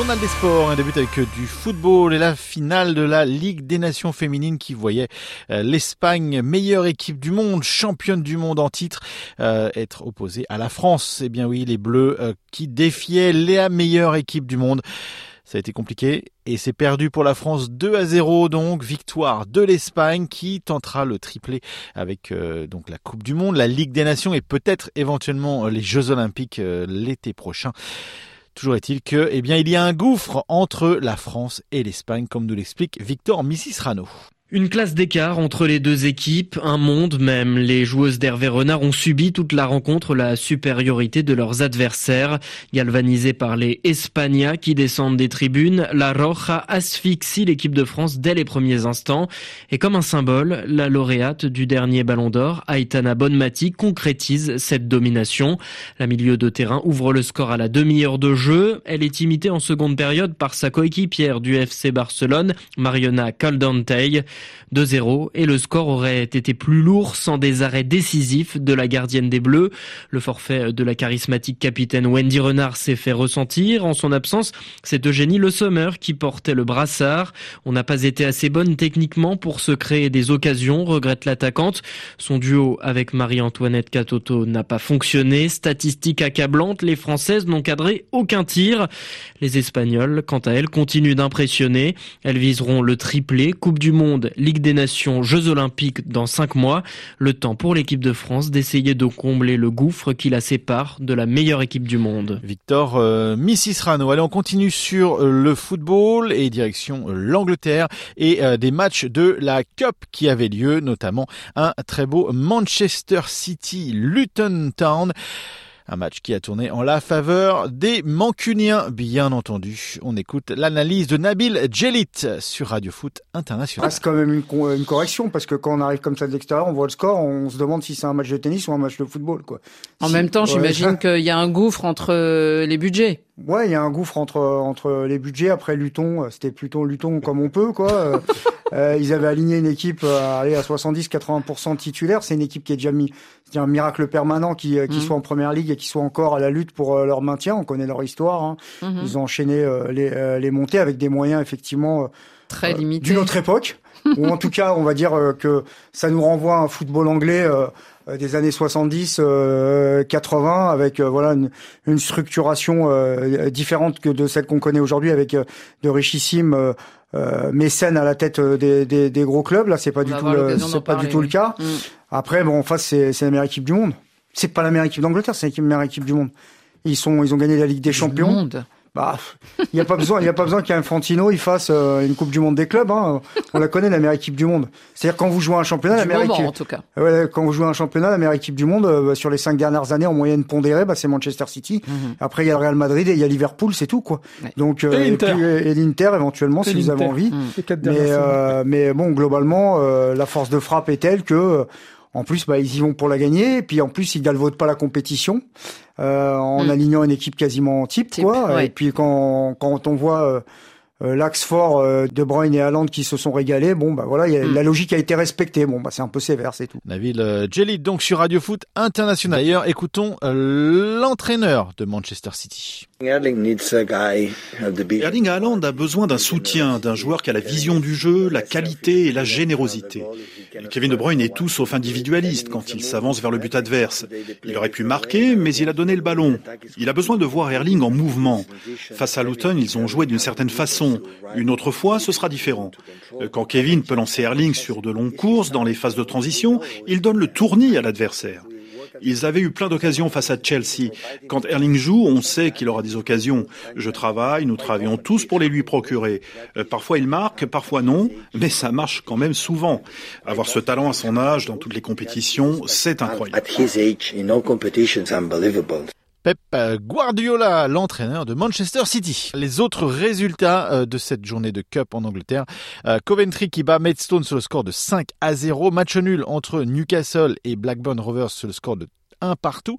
Journal des sports, un début avec du football et la finale de la Ligue des Nations féminines qui voyait euh, l'Espagne, meilleure équipe du monde, championne du monde en titre, euh, être opposée à la France. Eh bien oui, les Bleus euh, qui défiaient la meilleure équipe du monde. Ça a été compliqué et c'est perdu pour la France 2 à 0 donc victoire de l'Espagne qui tentera le triplé avec donc la Coupe du monde, la Ligue des Nations et peut-être éventuellement les Jeux olympiques l'été prochain. Toujours est-il que, eh bien, il y a un gouffre entre la France et l'Espagne, comme nous l'explique Victor Missisrano. Une classe d'écart entre les deux équipes, un monde même. Les joueuses d'Hervé Renard ont subi toute la rencontre la supériorité de leurs adversaires. Galvanisées par les Espagnas qui descendent des tribunes, la Roja asphyxie l'équipe de France dès les premiers instants. Et comme un symbole, la lauréate du dernier Ballon d'Or, Aitana Bonmati, concrétise cette domination. La milieu de terrain ouvre le score à la demi-heure de jeu. Elle est imitée en seconde période par sa coéquipière du FC Barcelone, Mariona Caldentey. 2-0 et le score aurait été plus lourd sans des arrêts décisifs de la gardienne des Bleus. Le forfait de la charismatique capitaine Wendy Renard s'est fait ressentir. En son absence, c'est Eugénie Le Sommer qui portait le brassard. On n'a pas été assez bonne techniquement pour se créer des occasions, regrette l'attaquante. Son duo avec Marie-Antoinette Catoto n'a pas fonctionné. Statistique accablante, les Françaises n'ont cadré aucun tir. Les Espagnols, quant à elles, continuent d'impressionner. Elles viseront le triplé, Coupe du Monde Ligue des Nations, Jeux Olympiques dans cinq mois. Le temps pour l'équipe de France d'essayer de combler le gouffre qui la sépare de la meilleure équipe du monde. Victor euh, Missisrano. Allez, on continue sur euh, le football et direction euh, l'Angleterre et euh, des matchs de la Cup qui avaient lieu, notamment un très beau Manchester City Luton Town. Un match qui a tourné en la faveur des Mancuniens, bien entendu. On écoute l'analyse de Nabil Djelit sur Radio Foot International. Ah, c'est quand même une, une, correction parce que quand on arrive comme ça de l'extérieur, on voit le score, on se demande si c'est un match de tennis ou un match de football. Quoi. En si, même temps, j'imagine qu'il y a un gouffre entre les budgets. Ouais, il y a un gouffre entre entre les budgets. Après Luton, c'était plutôt Luton comme on peut, quoi. euh, ils avaient aligné une équipe à aller à 70-80% titulaire. C'est une équipe qui est déjà mis, c'est un miracle permanent qui qui mmh. soit en première ligue et qui soit encore à la lutte pour euh, leur maintien. On connaît leur histoire. Hein. Mmh. Ils ont enchaîné euh, les euh, les montées avec des moyens effectivement très limités d'une autre époque. ou en tout cas, on va dire que ça nous renvoie à un football anglais des années 70, euh, 80, avec euh, voilà une, une structuration euh, différente que de celle qu'on connaît aujourd'hui, avec de richissimes mécènes à la tête des, des, des, gros clubs. Là, c'est pas, du tout, c'est pas du tout le cas. Mm. Après, bon, en face, c'est, c'est la meilleure équipe du monde. C'est pas la meilleure équipe d'Angleterre, c'est la meilleure équipe du monde. Ils sont, ils ont gagné la Ligue des du Champions. Monde. Bah, il n'y a pas besoin, il y a pas besoin qu'Infantino il fasse euh, une Coupe du Monde des clubs. Hein. On la connaît, la meilleure équipe du monde. C'est-à-dire quand vous jouez un championnat, du la meilleure moment, équipe. en tout cas. Ouais, quand vous jouez un championnat, la meilleure équipe du monde euh, sur les cinq dernières années en moyenne pondérée, bah, c'est Manchester City. Mhm. Après il y a le Real Madrid et il y a Liverpool, c'est tout quoi. Ouais. Donc euh, Et l'Inter. et l'Inter éventuellement Et si vous avez envie. Mm. Les quatre Mais, euh, mais bon, globalement, euh, la force de frappe est telle que, euh, en plus, bah, ils y vont pour la gagner. Et puis, en plus, ils galvaudent pas la compétition euh, en Mm. alignant une équipe quasiment type, Type, quoi. ouais. Et puis, quand, quand on voit euh, l'axe fort euh, de Bruyne et Haaland qui se sont régalés, bon, bah voilà, il y a- Mm. la logique a été respectée. Bon, bah c'est un peu sévère, c'est tout. Nabil euh, Djelit, donc sur Radio Foot International. D'ailleurs, écoutons euh, l'entraîneur de Manchester City. Erling Haaland a besoin d'un soutien, d'un joueur qui a la vision du jeu, la qualité et la générosité. Et Kevin De Bruyne est tout sauf individualiste quand il s'avance vers le but adverse. Il aurait pu marquer, mais il a donné le ballon. Il a besoin de voir Erling en mouvement. Face à Luton, ils ont joué d'une certaine façon. Une autre fois, ce sera différent. Euh, Quand Kevin peut lancer Erling sur de longues courses dans les phases de transition, il donne le tournis à l'adversaire. Ils avaient eu plein d'occasions face à Chelsea. Quand Erling joue, on sait qu'il aura des occasions. Je travaille, nous travaillons tous pour les lui procurer. Euh, parfois il marque, parfois non, mais ça marche quand même souvent. Avoir ce talent à son âge dans toutes les compétitions, c'est incroyable. Pep Guardiola, l'entraîneur de Manchester City. Les autres résultats euh, de cette journée de Cup en Angleterre. Euh, Coventry qui bat Maidstone sur le score de 5 à 0. Match nul entre Newcastle et Blackburn Rovers sur le score de un partout.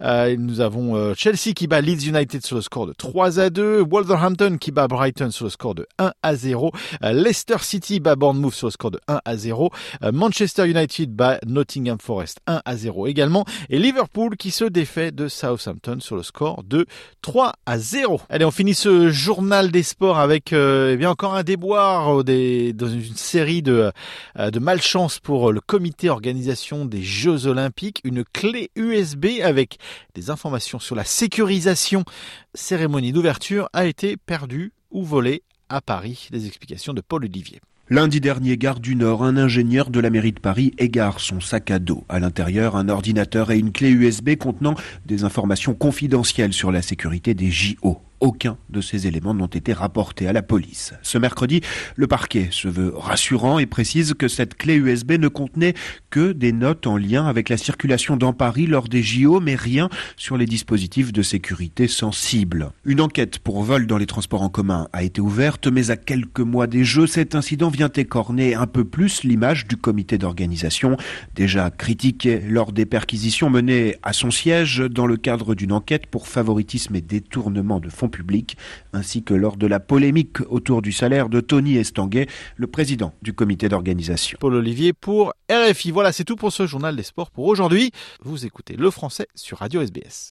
Euh, nous avons euh, Chelsea qui bat Leeds United sur le score de 3 à 2, Wolverhampton qui bat Brighton sur le score de 1 à 0, euh, Leicester City bat Bournemouth sur le score de 1 à 0, Manchester United bat Nottingham Forest 1 à 0 également, et Liverpool qui se défait de Southampton sur le score de 3 à 0. Allez, on finit ce journal des sports avec eh bien encore un déboire des, dans une série de, de malchance pour le comité organisation des Jeux Olympiques, une clé USB avec des informations sur la sécurisation. Cérémonie d'ouverture a été perdue ou volée à Paris. Des explications de Paul Olivier. Lundi dernier, gare du Nord, un ingénieur de la mairie de Paris égare son sac à dos. À l'intérieur, un ordinateur et une clé USB contenant des informations confidentielles sur la sécurité des JO. Aucun de ces éléments n'ont été rapportés à la police. Ce mercredi, le parquet se veut rassurant et précise que cette clé USB ne contenait que des notes en lien avec la circulation dans Paris lors des JO, mais rien sur les dispositifs de sécurité sensibles. Une enquête pour vol dans les transports en commun a été ouverte, mais à quelques mois des Jeux, cet incident vient écorner un peu plus l'image du comité d'organisation, déjà critiqué lors des perquisitions menées à son siège dans le cadre d'une enquête pour favoritisme et détournement de fonds public, ainsi que lors de la polémique autour du salaire de Tony Estanguet, le président du comité d'organisation. Paul Olivier pour RFI. Voilà, c'est tout pour ce journal des sports pour aujourd'hui. Vous écoutez le français sur Radio SBS.